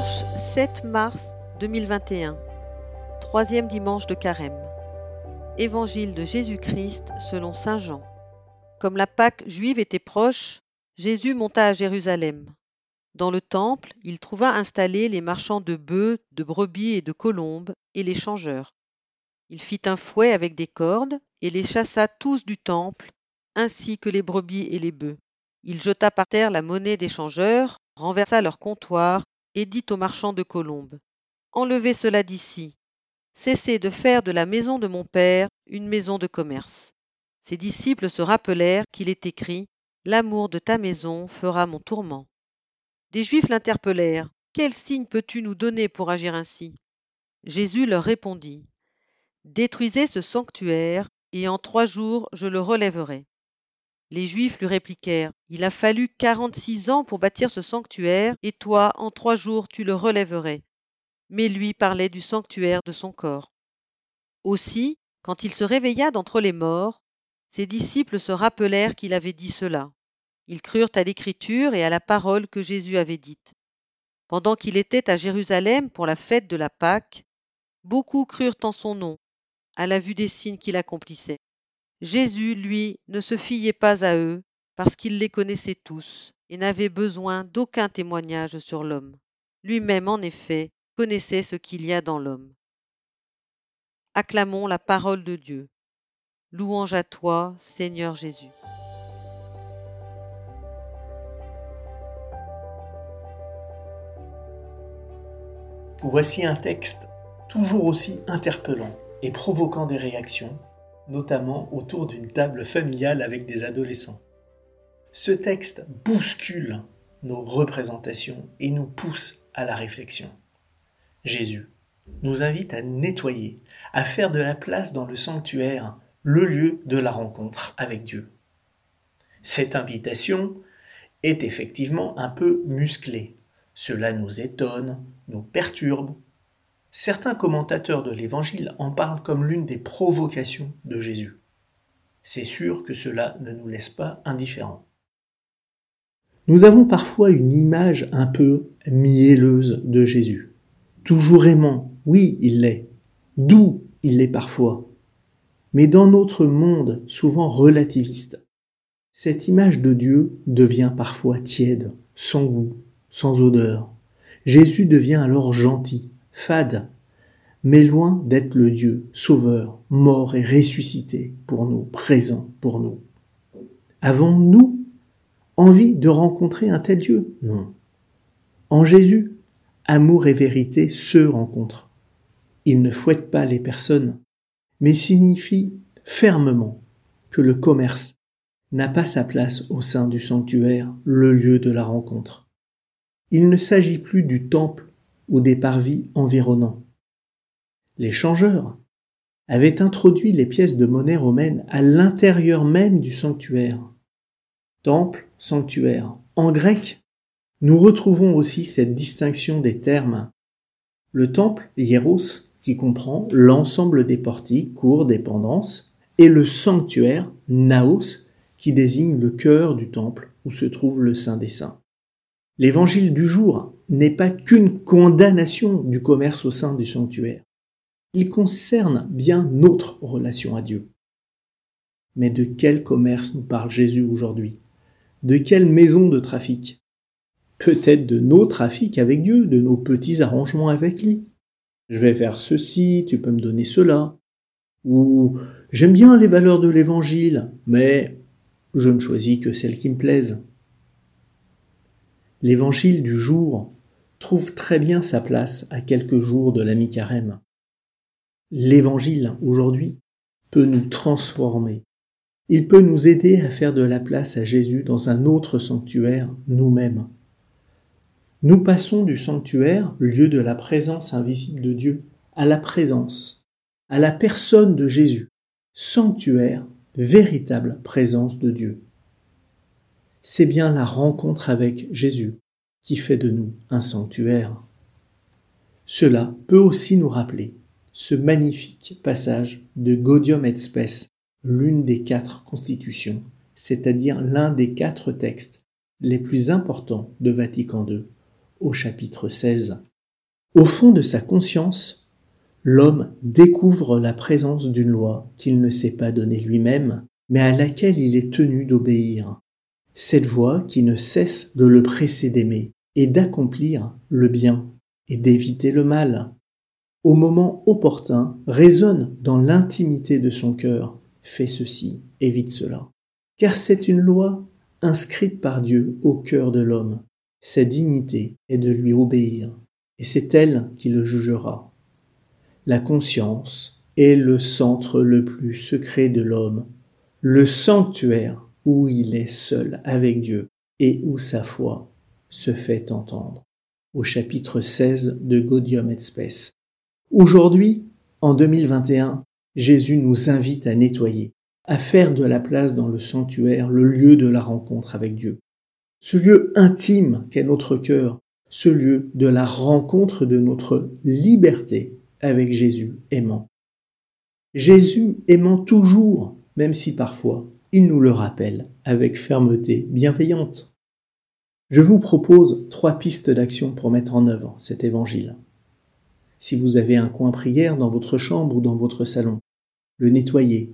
Dimanche 7 mars 2021, troisième dimanche de Carême. Évangile de Jésus-Christ selon Saint Jean. Comme la Pâque juive était proche, Jésus monta à Jérusalem. Dans le temple, il trouva installés les marchands de bœufs, de brebis et de colombes, et les changeurs. Il fit un fouet avec des cordes, et les chassa tous du temple, ainsi que les brebis et les bœufs. Il jeta par terre la monnaie des changeurs, renversa leur comptoir, et dit aux marchands de colombes Enlevez cela d'ici. Cessez de faire de la maison de mon Père une maison de commerce. Ses disciples se rappelèrent qu'il est écrit L'amour de ta maison fera mon tourment. Des Juifs l'interpellèrent Quel signe peux-tu nous donner pour agir ainsi? Jésus leur répondit Détruisez ce sanctuaire, et en trois jours je le relèverai. Les Juifs lui répliquèrent Il a fallu quarante-six ans pour bâtir ce sanctuaire, et toi, en trois jours, tu le relèverais. Mais lui parlait du sanctuaire de son corps. Aussi, quand il se réveilla d'entre les morts, ses disciples se rappelèrent qu'il avait dit cela. Ils crurent à l'écriture et à la parole que Jésus avait dite. Pendant qu'il était à Jérusalem pour la fête de la Pâque, beaucoup crurent en son nom, à la vue des signes qu'il accomplissait. Jésus, lui, ne se fiait pas à eux, parce qu'il les connaissait tous, et n'avait besoin d'aucun témoignage sur l'homme. Lui-même, en effet, connaissait ce qu'il y a dans l'homme. Acclamons la parole de Dieu. Louange à toi, Seigneur Jésus. Voici un texte toujours aussi interpellant et provoquant des réactions notamment autour d'une table familiale avec des adolescents. Ce texte bouscule nos représentations et nous pousse à la réflexion. Jésus nous invite à nettoyer, à faire de la place dans le sanctuaire le lieu de la rencontre avec Dieu. Cette invitation est effectivement un peu musclée. Cela nous étonne, nous perturbe, Certains commentateurs de l'Évangile en parlent comme l'une des provocations de Jésus. C'est sûr que cela ne nous laisse pas indifférents. Nous avons parfois une image un peu mielleuse de Jésus. Toujours aimant, oui, il l'est. Doux, il l'est parfois. Mais dans notre monde souvent relativiste, cette image de Dieu devient parfois tiède, sans goût, sans odeur. Jésus devient alors gentil, fade, mais loin d'être le Dieu sauveur, mort et ressuscité pour nous, présent pour nous. Avons-nous envie de rencontrer un tel Dieu? Non. En Jésus, amour et vérité se rencontrent. Il ne fouette pas les personnes, mais signifie fermement que le commerce n'a pas sa place au sein du sanctuaire, le lieu de la rencontre. Il ne s'agit plus du temple ou des parvis environnants. Les changeurs avaient introduit les pièces de monnaie romaine à l'intérieur même du sanctuaire. Temple, sanctuaire. En grec, nous retrouvons aussi cette distinction des termes. Le temple, hieros, qui comprend l'ensemble des portiques, cours, dépendances, et le sanctuaire, naos, qui désigne le cœur du temple où se trouve le Saint des Saints. L'évangile du jour n'est pas qu'une condamnation du commerce au sein du sanctuaire. Il concerne bien notre relation à Dieu. Mais de quel commerce nous parle Jésus aujourd'hui? De quelle maison de trafic? Peut-être de nos trafics avec Dieu, de nos petits arrangements avec lui. Je vais faire ceci, tu peux me donner cela. Ou j'aime bien les valeurs de l'évangile, mais je ne choisis que celles qui me plaisent. L'évangile du jour trouve très bien sa place à quelques jours de la mi-carême. L'évangile aujourd'hui peut nous transformer. Il peut nous aider à faire de la place à Jésus dans un autre sanctuaire, nous-mêmes. Nous passons du sanctuaire, lieu de la présence invisible de Dieu, à la présence, à la personne de Jésus, sanctuaire, véritable présence de Dieu c'est bien la rencontre avec Jésus qui fait de nous un sanctuaire. Cela peut aussi nous rappeler ce magnifique passage de Gaudium et Spes, l'une des quatre constitutions, c'est-à-dire l'un des quatre textes les plus importants de Vatican II, au chapitre 16. Au fond de sa conscience, l'homme découvre la présence d'une loi qu'il ne s'est pas donnée lui-même, mais à laquelle il est tenu d'obéir. Cette voie qui ne cesse de le presser d'aimer et d'accomplir le bien et d'éviter le mal. Au moment opportun, résonne dans l'intimité de son cœur, fais ceci, évite cela. Car c'est une loi inscrite par Dieu au cœur de l'homme. Sa dignité est de lui obéir, et c'est elle qui le jugera. La conscience est le centre le plus secret de l'homme, le sanctuaire où il est seul avec Dieu et où sa foi se fait entendre. Au chapitre 16 de Gaudium et Spes. Aujourd'hui, en 2021, Jésus nous invite à nettoyer, à faire de la place dans le sanctuaire le lieu de la rencontre avec Dieu. Ce lieu intime qu'est notre cœur, ce lieu de la rencontre de notre liberté avec Jésus aimant. Jésus aimant toujours, même si parfois il nous le rappelle avec fermeté bienveillante. Je vous propose trois pistes d'action pour mettre en œuvre cet évangile. Si vous avez un coin prière dans votre chambre ou dans votre salon, le nettoyer,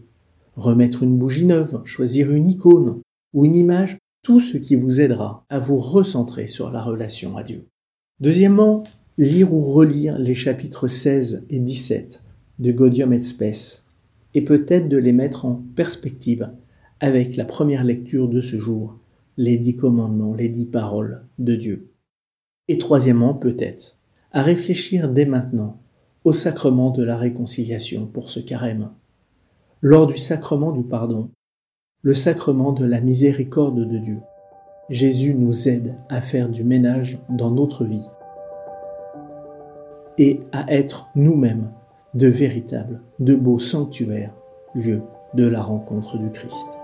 remettre une bougie neuve, choisir une icône ou une image, tout ce qui vous aidera à vous recentrer sur la relation à Dieu. Deuxièmement, lire ou relire les chapitres 16 et 17 de Gaudium et Spes, et peut-être de les mettre en perspective avec la première lecture de ce jour, les dix commandements, les dix paroles de Dieu. Et troisièmement, peut-être, à réfléchir dès maintenant au sacrement de la réconciliation pour ce carême, lors du sacrement du pardon, le sacrement de la miséricorde de Dieu. Jésus nous aide à faire du ménage dans notre vie et à être nous-mêmes de véritables, de beaux sanctuaires, lieux de la rencontre du Christ.